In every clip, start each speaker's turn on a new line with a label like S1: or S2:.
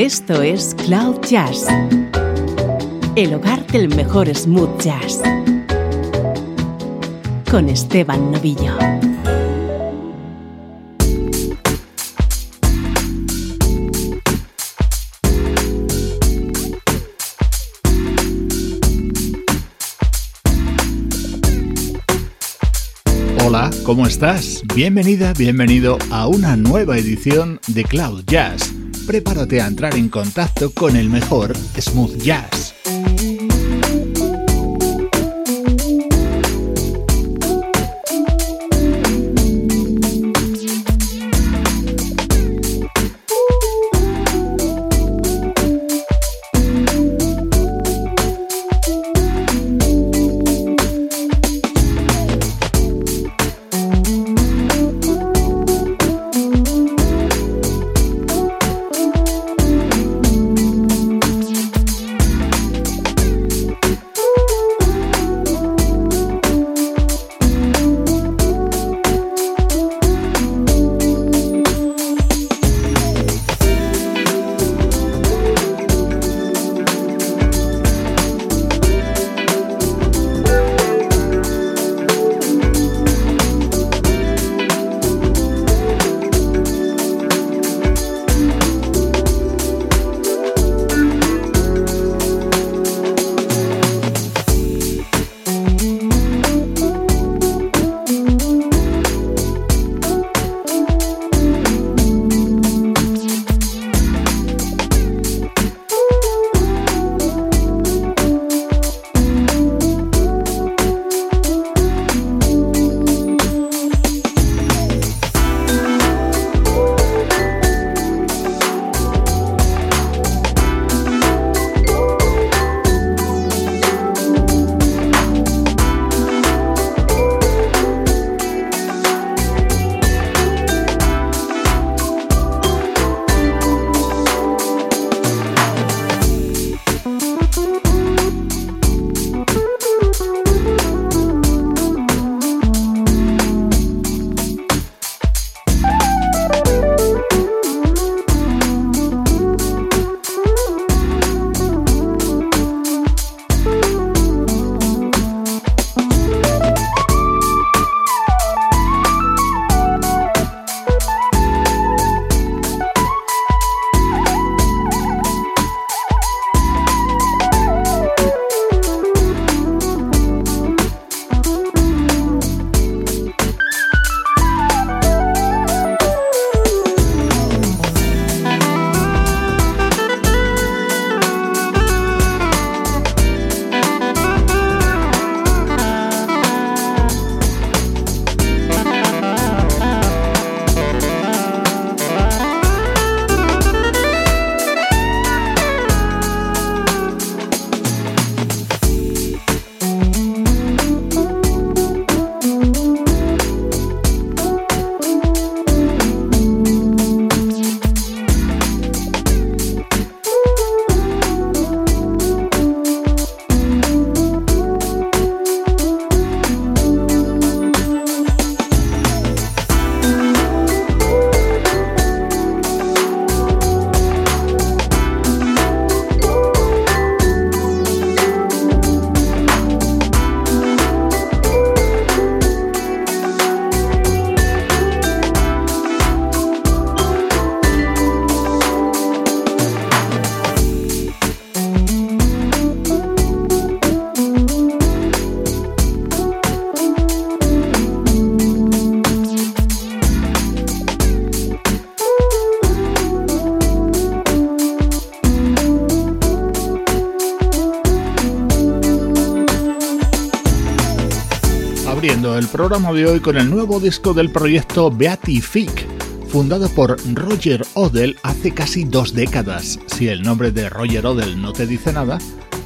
S1: Esto es Cloud Jazz, el hogar del mejor smooth jazz, con Esteban Novillo.
S2: Hola, ¿cómo estás? Bienvenida, bienvenido a una nueva edición de Cloud Jazz prepárate a entrar en contacto con el mejor smooth jazz. Programa de hoy con el nuevo disco del proyecto Beatific, fundado por Roger Odell hace casi dos décadas. Si el nombre de Roger Odell no te dice nada,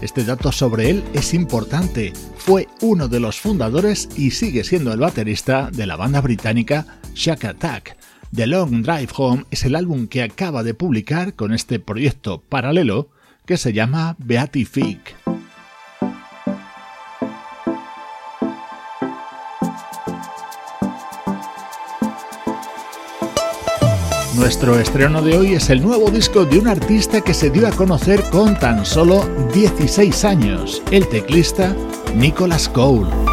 S2: este dato sobre él es importante. Fue uno de los fundadores y sigue siendo el baterista de la banda británica Shack Attack. The Long Drive Home es el álbum que acaba de publicar con este proyecto paralelo que se llama Beatific. Nuestro estreno de hoy es el nuevo disco de un artista que se dio a conocer con tan solo 16 años, el teclista Nicholas Cole.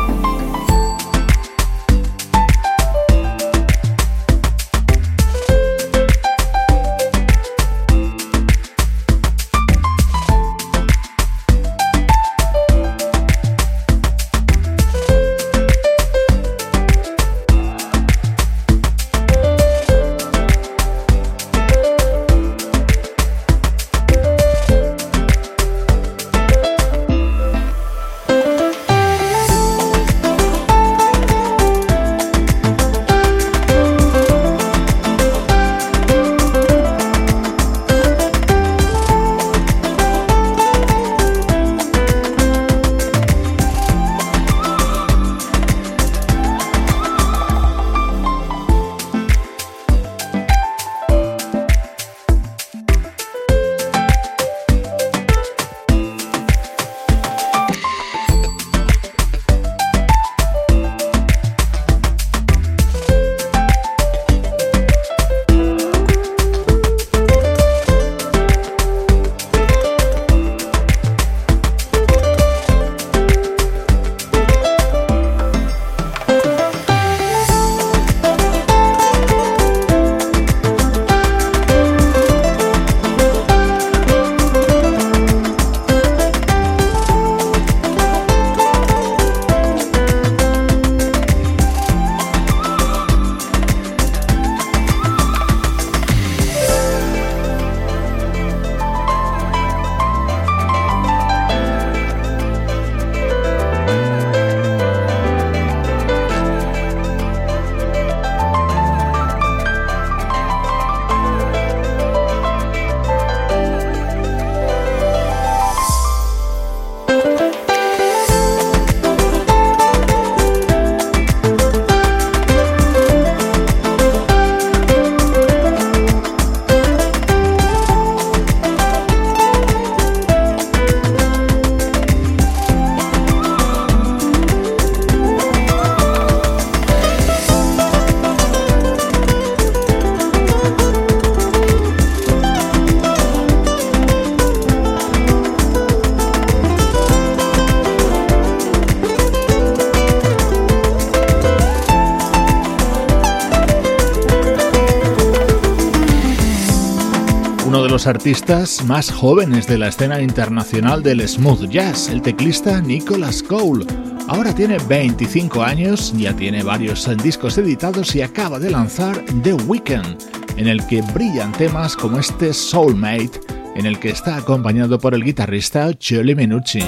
S2: Artistas más jóvenes de la escena internacional del smooth jazz, el teclista Nicholas Cole. Ahora tiene 25 años, ya tiene varios discos editados y acaba de lanzar The Weeknd, en el que brillan temas como este Soulmate, en el que está acompañado por el guitarrista Charlie Minucci.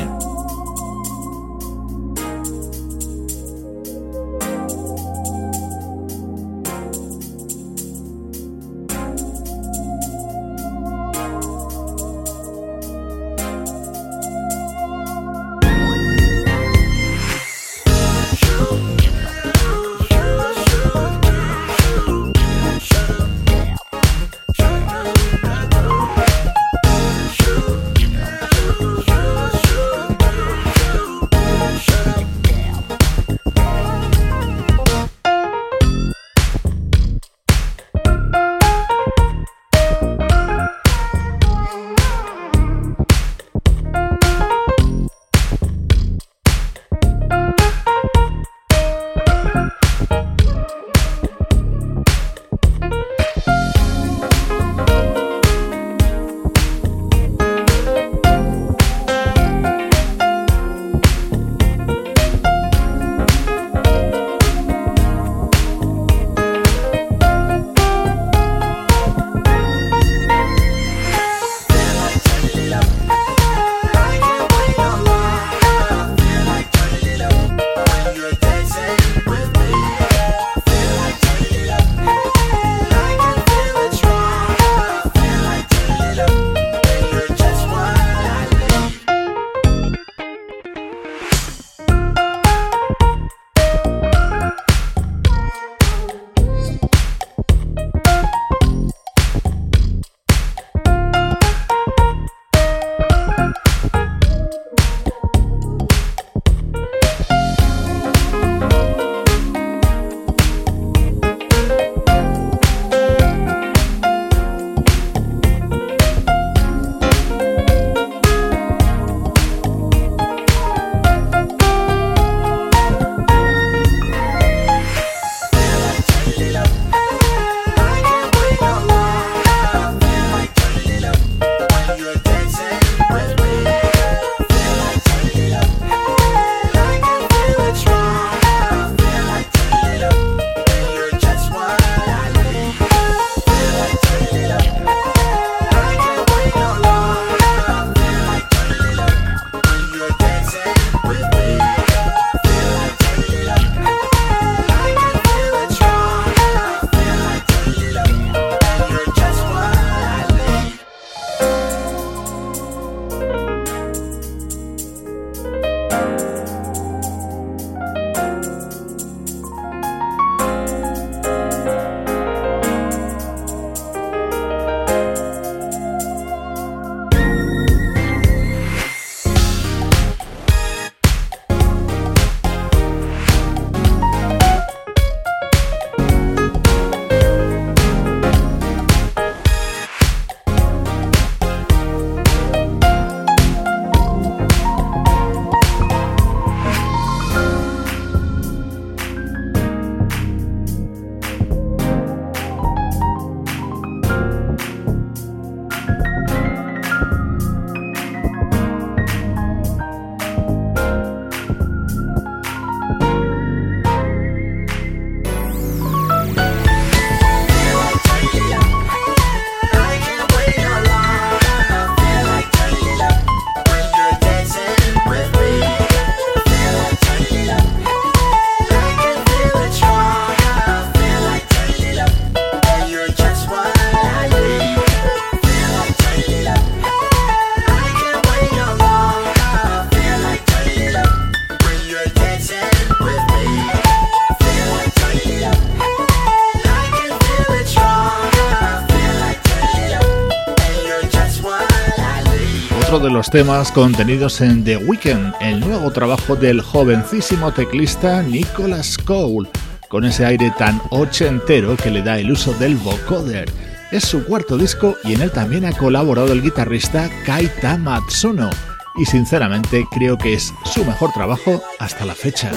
S3: De los temas contenidos en The Weeknd, el nuevo trabajo del jovencísimo teclista Nicholas Cole, con ese aire tan ochentero que le da el uso del vocoder. Es su cuarto disco y en él también ha colaborado el guitarrista Kaita Matsuno, y sinceramente creo que es su mejor trabajo hasta la fecha.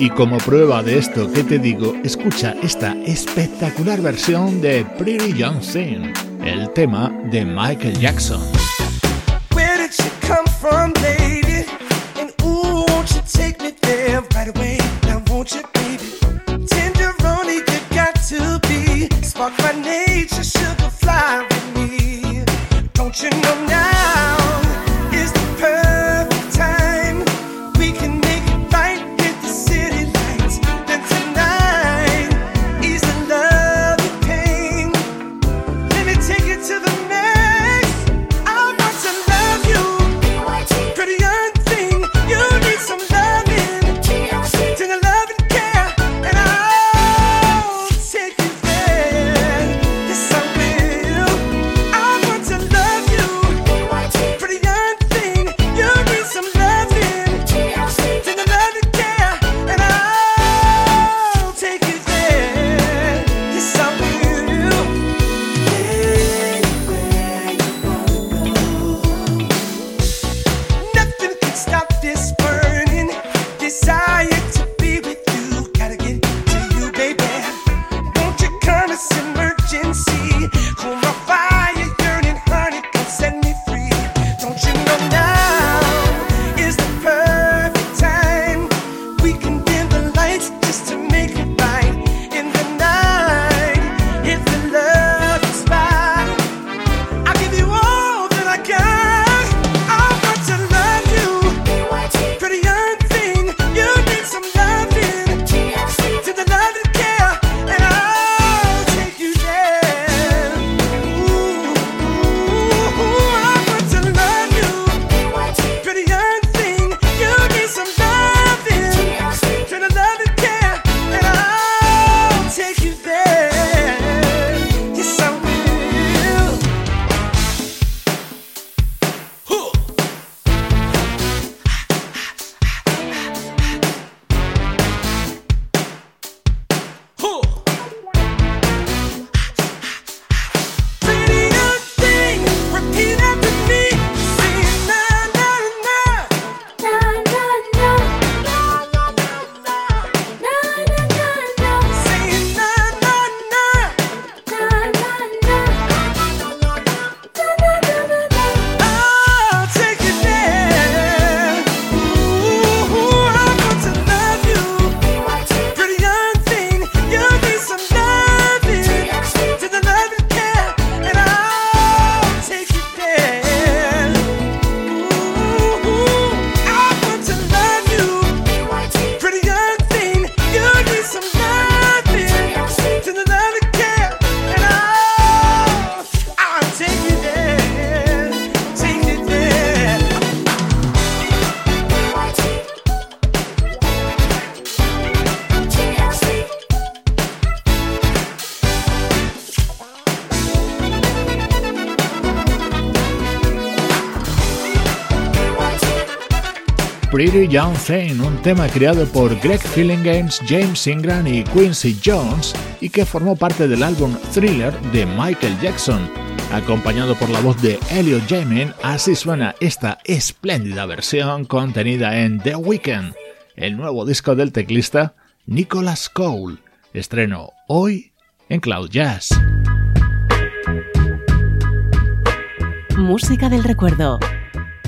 S3: Y como prueba de esto que te digo, escucha esta espectacular versión de Pretty Young Thing, el tema de Michael Jackson. Pretty Young Thing, un tema creado por Greg Games, James Ingram y Quincy Jones y que formó parte del álbum Thriller de Michael Jackson. Acompañado por la voz de Elliot Jamin, así suena esta espléndida versión contenida en The Weeknd, el nuevo disco del teclista Nicholas Cole. Estreno hoy en Cloud Jazz.
S1: Música del recuerdo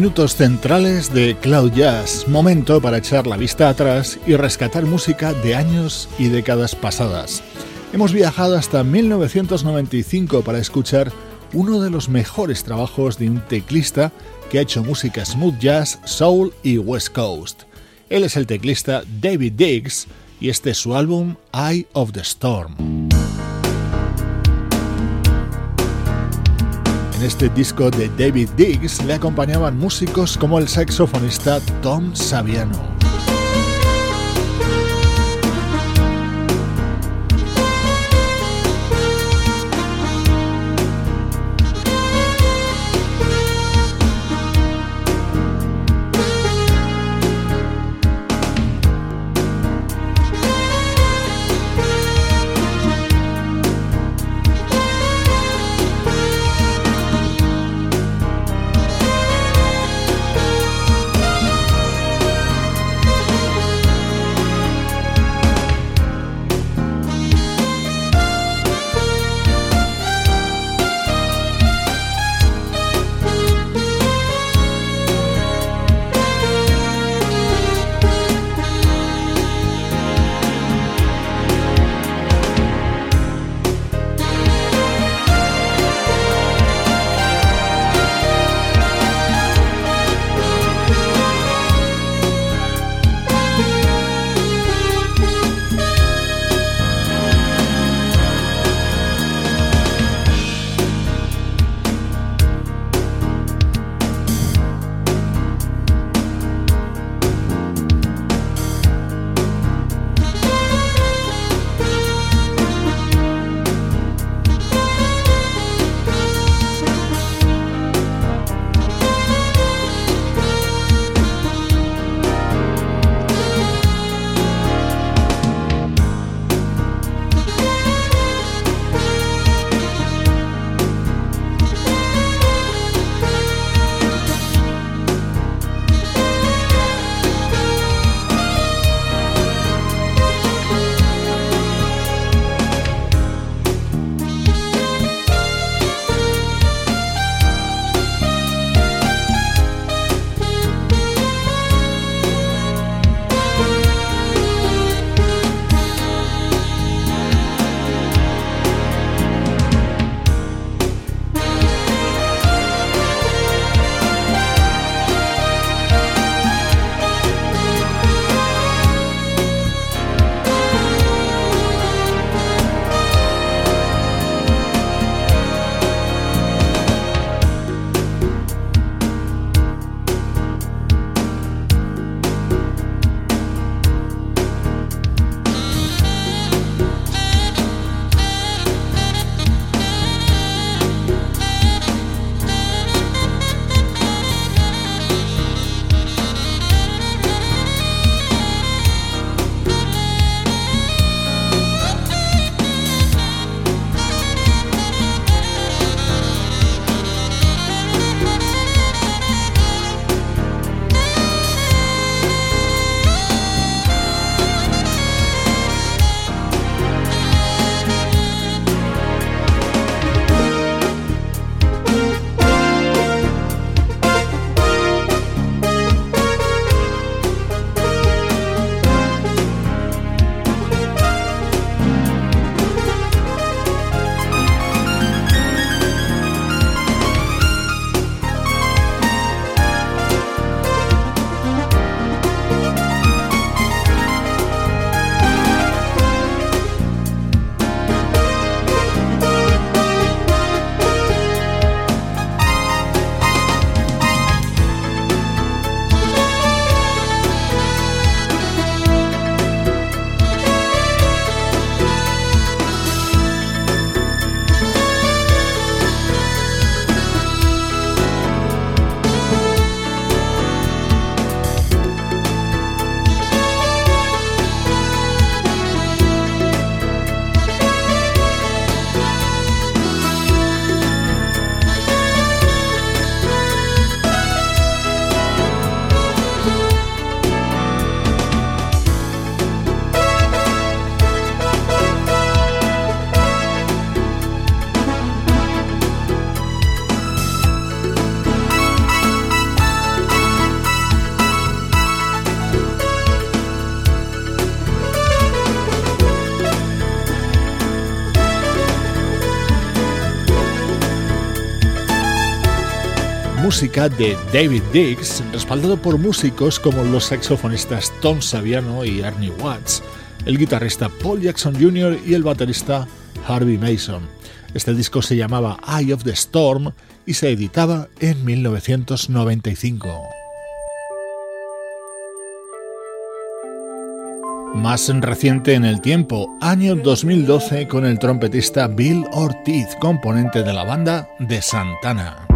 S2: Minutos centrales de Cloud Jazz, momento para echar la vista atrás y rescatar música de años y décadas pasadas. Hemos viajado hasta 1995 para escuchar uno de los mejores trabajos de un teclista que ha hecho música smooth jazz, soul y west coast. Él es el teclista David Diggs y este es su álbum Eye of the Storm. En este disco de David Diggs le acompañaban músicos como el saxofonista Tom Saviano. Música de David Dix, respaldado por músicos como los saxofonistas Tom Saviano y Ernie Watts, el guitarrista Paul Jackson Jr. y el baterista Harvey Mason. Este disco se llamaba Eye of the Storm y se editaba en 1995. Más reciente en el tiempo, año 2012 con el trompetista Bill Ortiz, componente de la banda de Santana.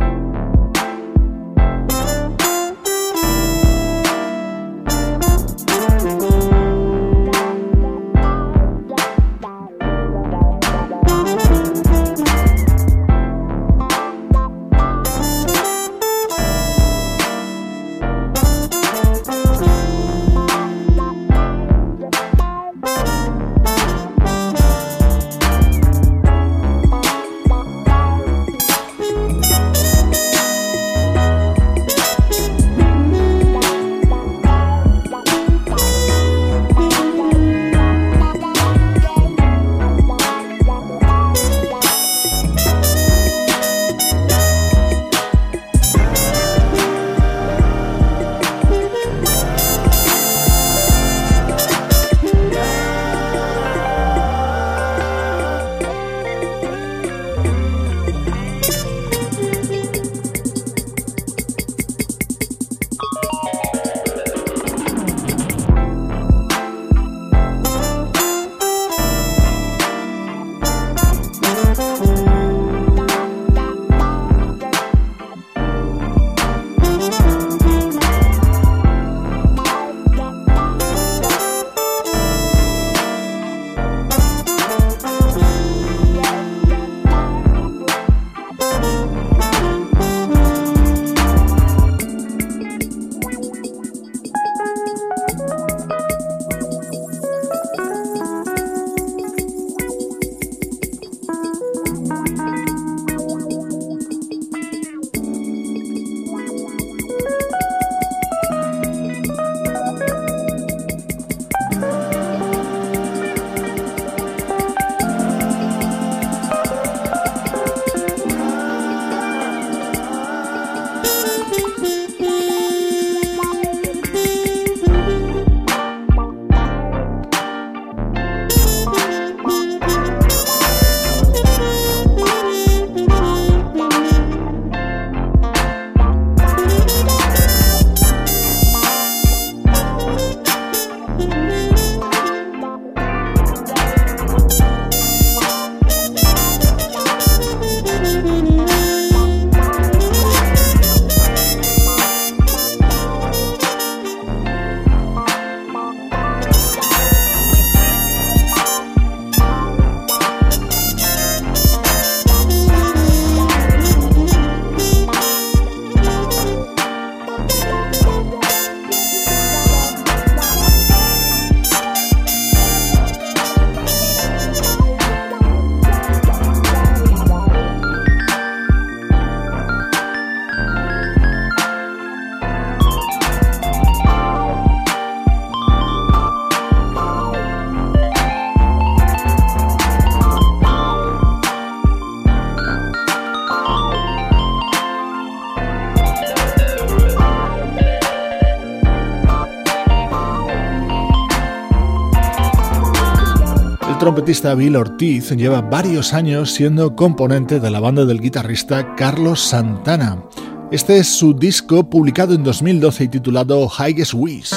S2: Trompetista Bill Ortiz lleva varios años siendo componente de la banda del guitarrista Carlos Santana. Este es su disco publicado en 2012 y titulado Highest Wish.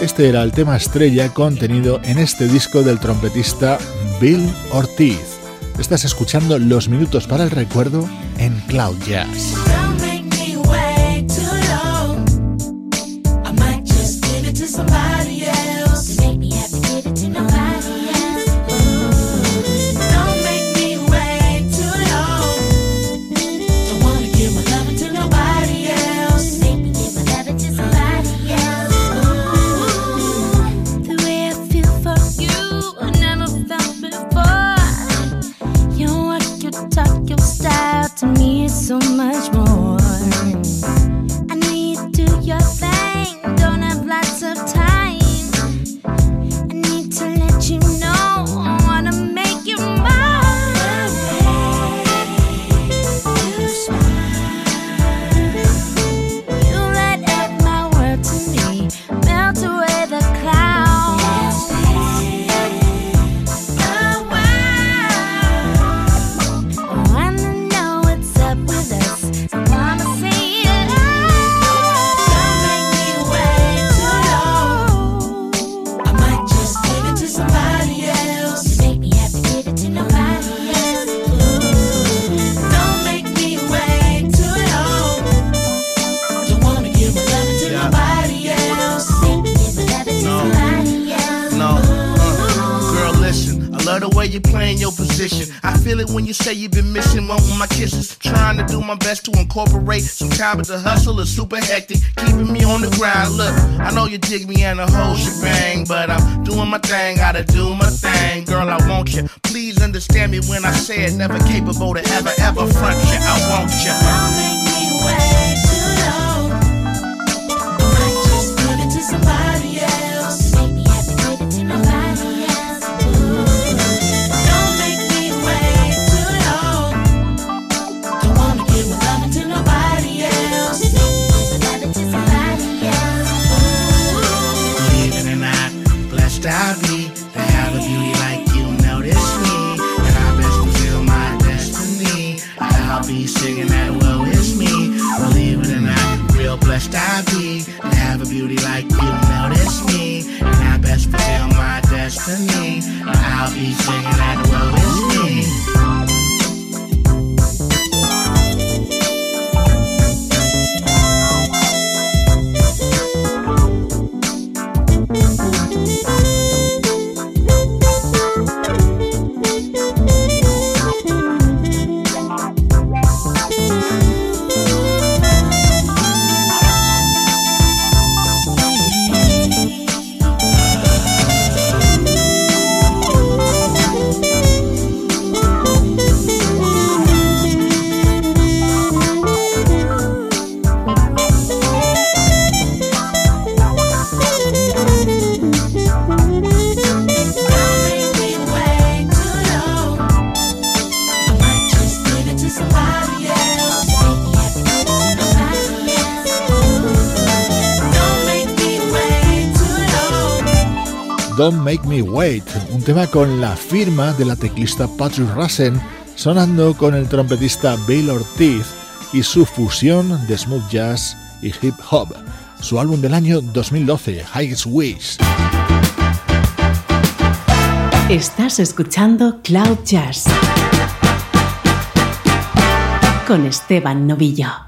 S2: Este era el tema estrella contenido en este disco del trompetista Bill Ortiz. Estás escuchando Los Minutos para el Recuerdo en Cloud Jazz.
S4: Time, but the hustle is super hectic, keeping me on the grind. Look, I know you dig me and the whole shebang, but I'm doing my thing, gotta do my thing. Girl, I want you. Please understand me when I say it, never capable to ever, ever front you. I want you.
S5: Don't make me wait
S4: blessed I be to have a beauty like you notice me. And I best fulfill my destiny. I'll be singing that woe
S5: Don't Make Me Wait,
S2: un tema con la firma de la teclista Patrick Rassen, sonando con el trompetista Bill Ortiz y su fusión de smooth jazz y hip hop. Su álbum del año 2012, Highest Wish.
S1: Estás escuchando Cloud Jazz con Esteban Novillo.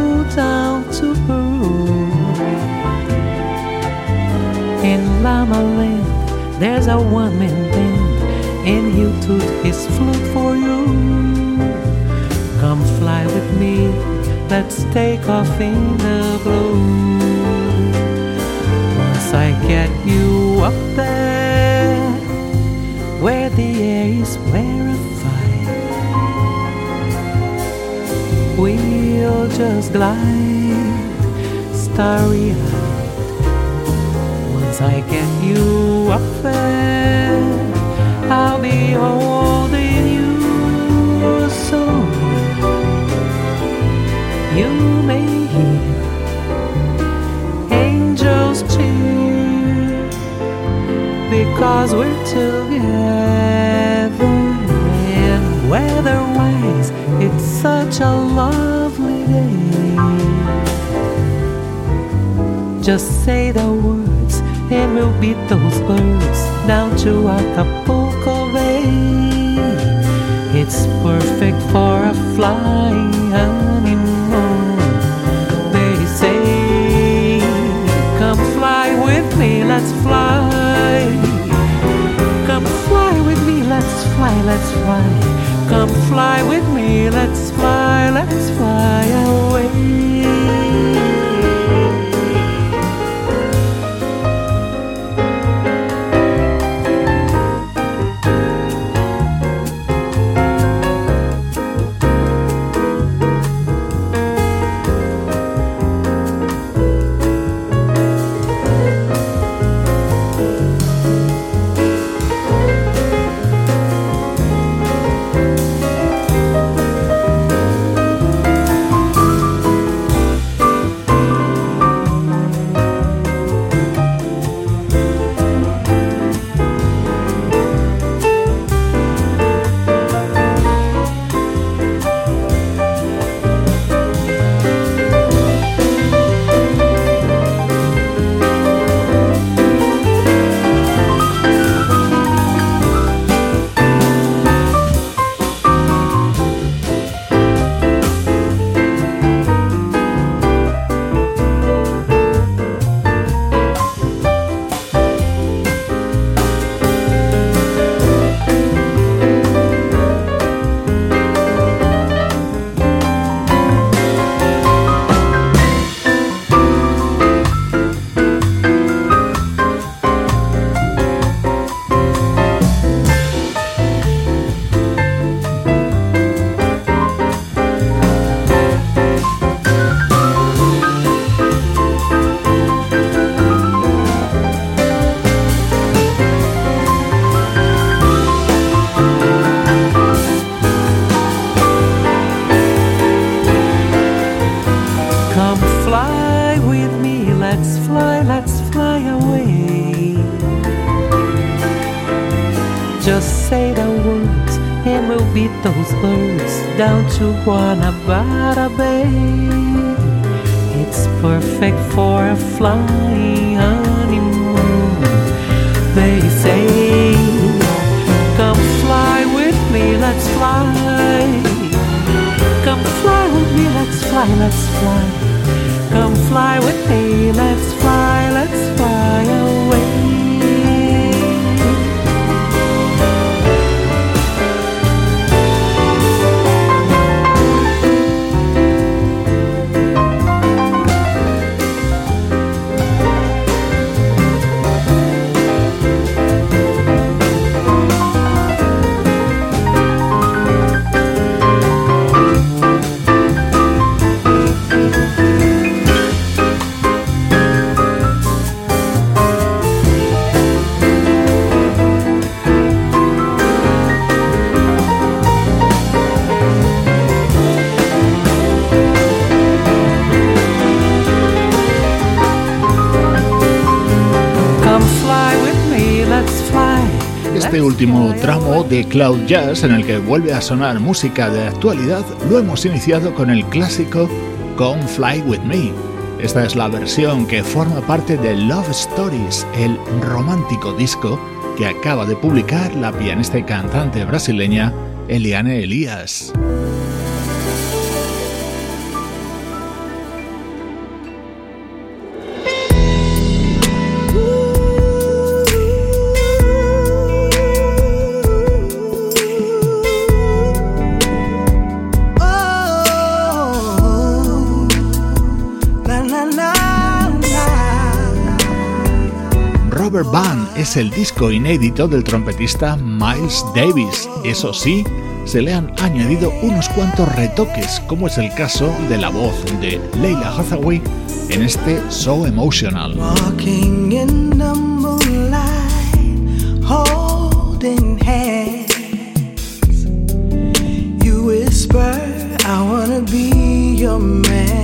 S6: there's a one man band, and he'll toot his flute for you. Come fly with me, let's take off in the blue. Once I get you up there, where the air is rarefied, we'll just glide starry eyed. Once I get you up I'll be holding you so you may hear angels cheer because we're together and weather-wise it's such a lovely day. Just say the words, and we'll beat those birds down to Acapulco Bay. It's perfect for a flying honeymoon. They say, Come fly with me, let's fly. Come fly with me, let's fly, let's fly. Come fly with me, let's fly, let's fly away. Bay. It's perfect for a flying honeymoon. They say, Come fly with me, let's fly. Come fly with me, let's fly, let's fly. Come fly with me, let's fly, let's fly away.
S2: Este último tramo de Cloud Jazz en el que vuelve a sonar música de actualidad lo hemos iniciado con el clásico Come Fly With Me. Esta es la versión que forma parte de Love Stories, el romántico disco que acaba de publicar la pianista y cantante brasileña Eliane Elias. Rubber Band es el disco inédito del trompetista Miles Davis. Eso sí, se le han añadido unos cuantos retoques, como es el caso de la voz de Leila Hathaway en este So Emotional.
S3: Whisper, I wanna be your man.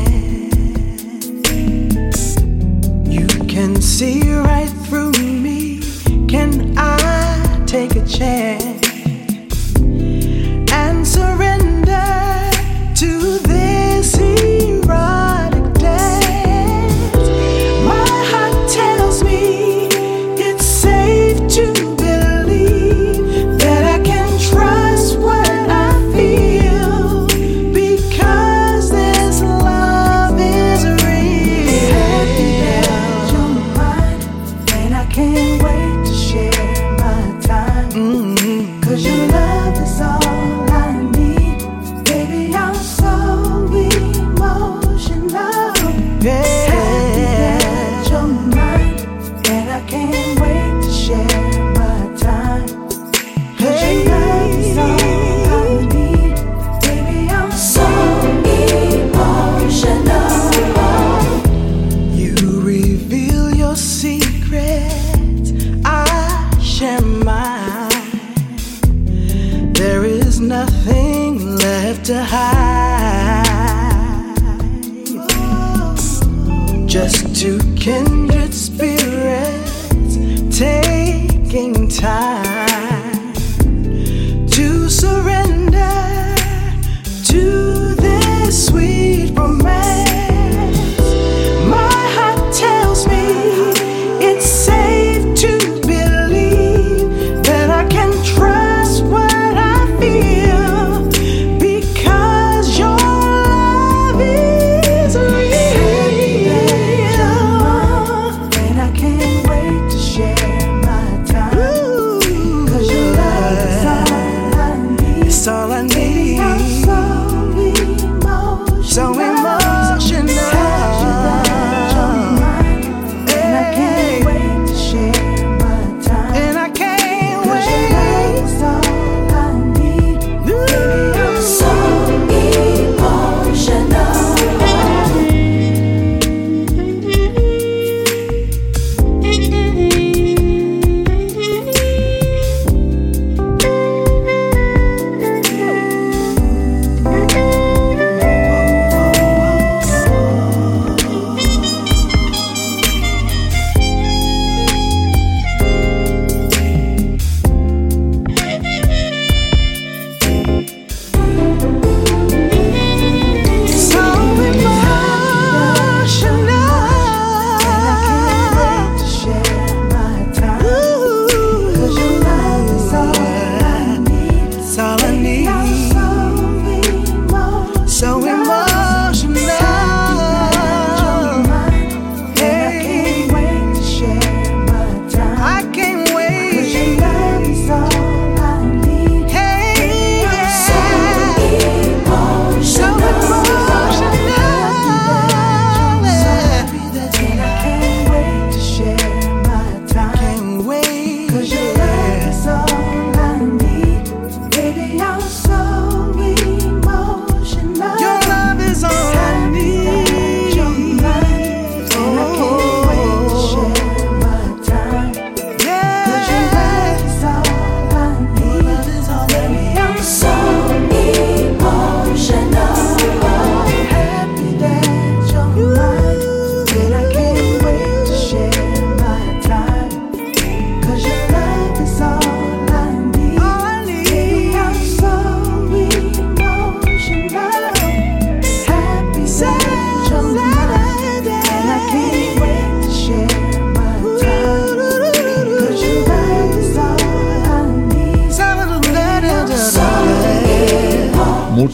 S3: Just two kindred spirits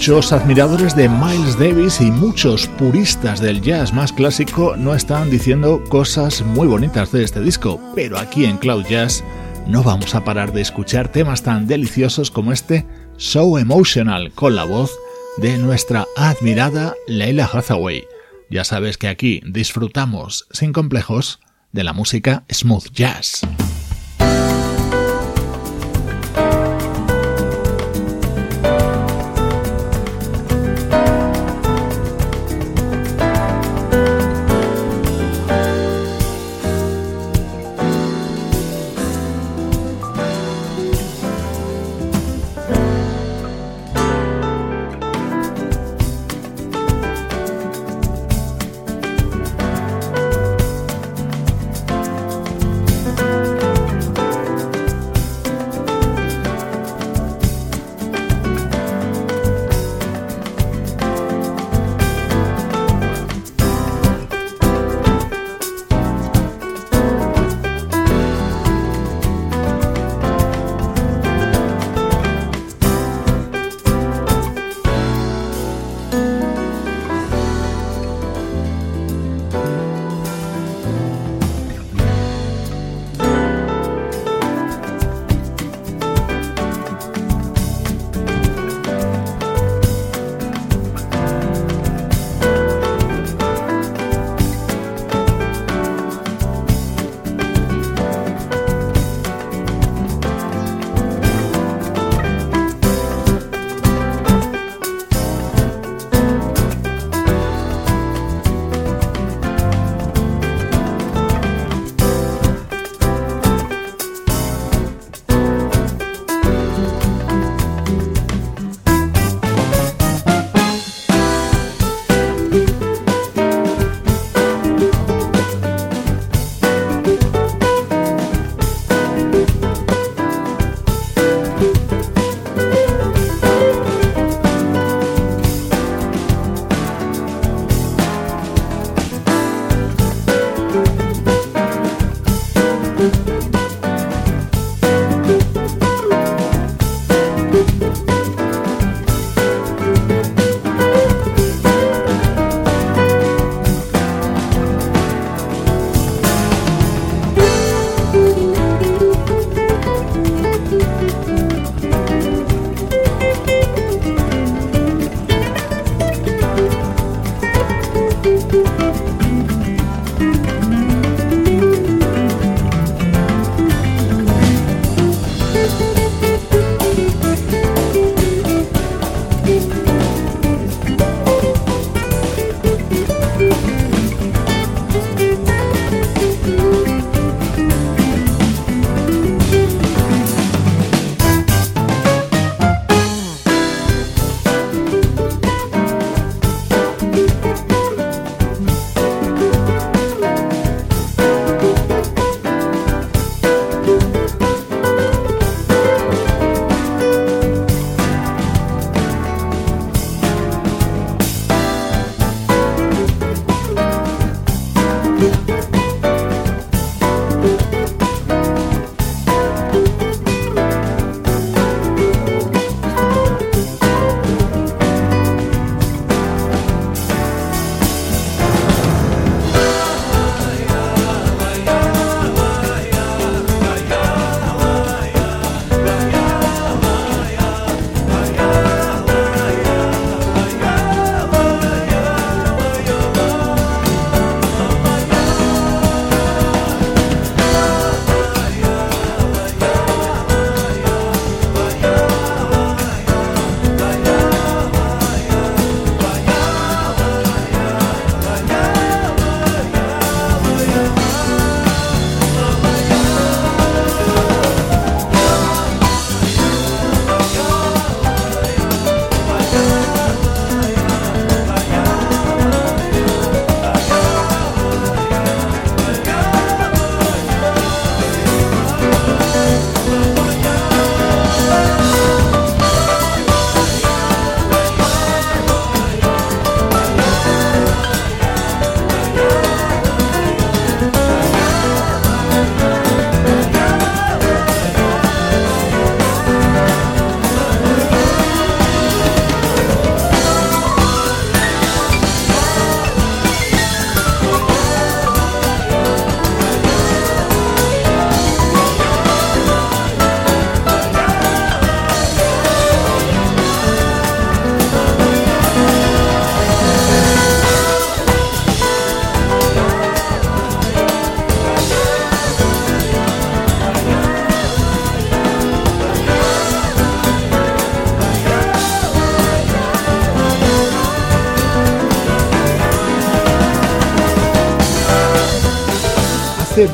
S2: Muchos admiradores de Miles Davis y muchos puristas del jazz más clásico no están diciendo cosas muy bonitas de este disco, pero aquí en Cloud Jazz no vamos a parar de escuchar temas tan deliciosos como este So Emotional con la voz de nuestra admirada Leila Hathaway. Ya sabes que aquí disfrutamos sin complejos de la música smooth jazz.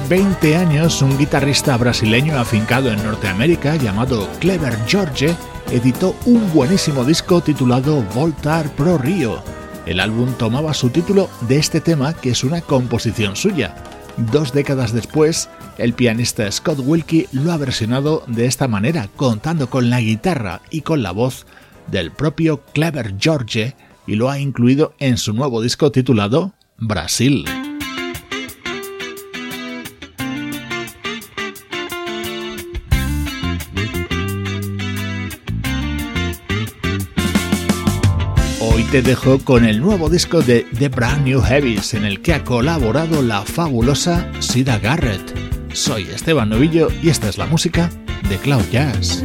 S7: 20 años, un guitarrista brasileño afincado en Norteamérica llamado Clever George editó un buenísimo disco titulado Voltar Pro Rio. El álbum tomaba su título de este tema, que es una composición suya. Dos décadas después, el pianista Scott Wilkie lo ha versionado de esta manera, contando con la guitarra y con la voz del propio Clever George y lo ha incluido en su nuevo disco titulado Brasil. Te dejo con el nuevo disco de The Brand New Heavies en el que ha colaborado la fabulosa Sida Garrett. Soy Esteban Novillo y esta es la música de Cloud Jazz.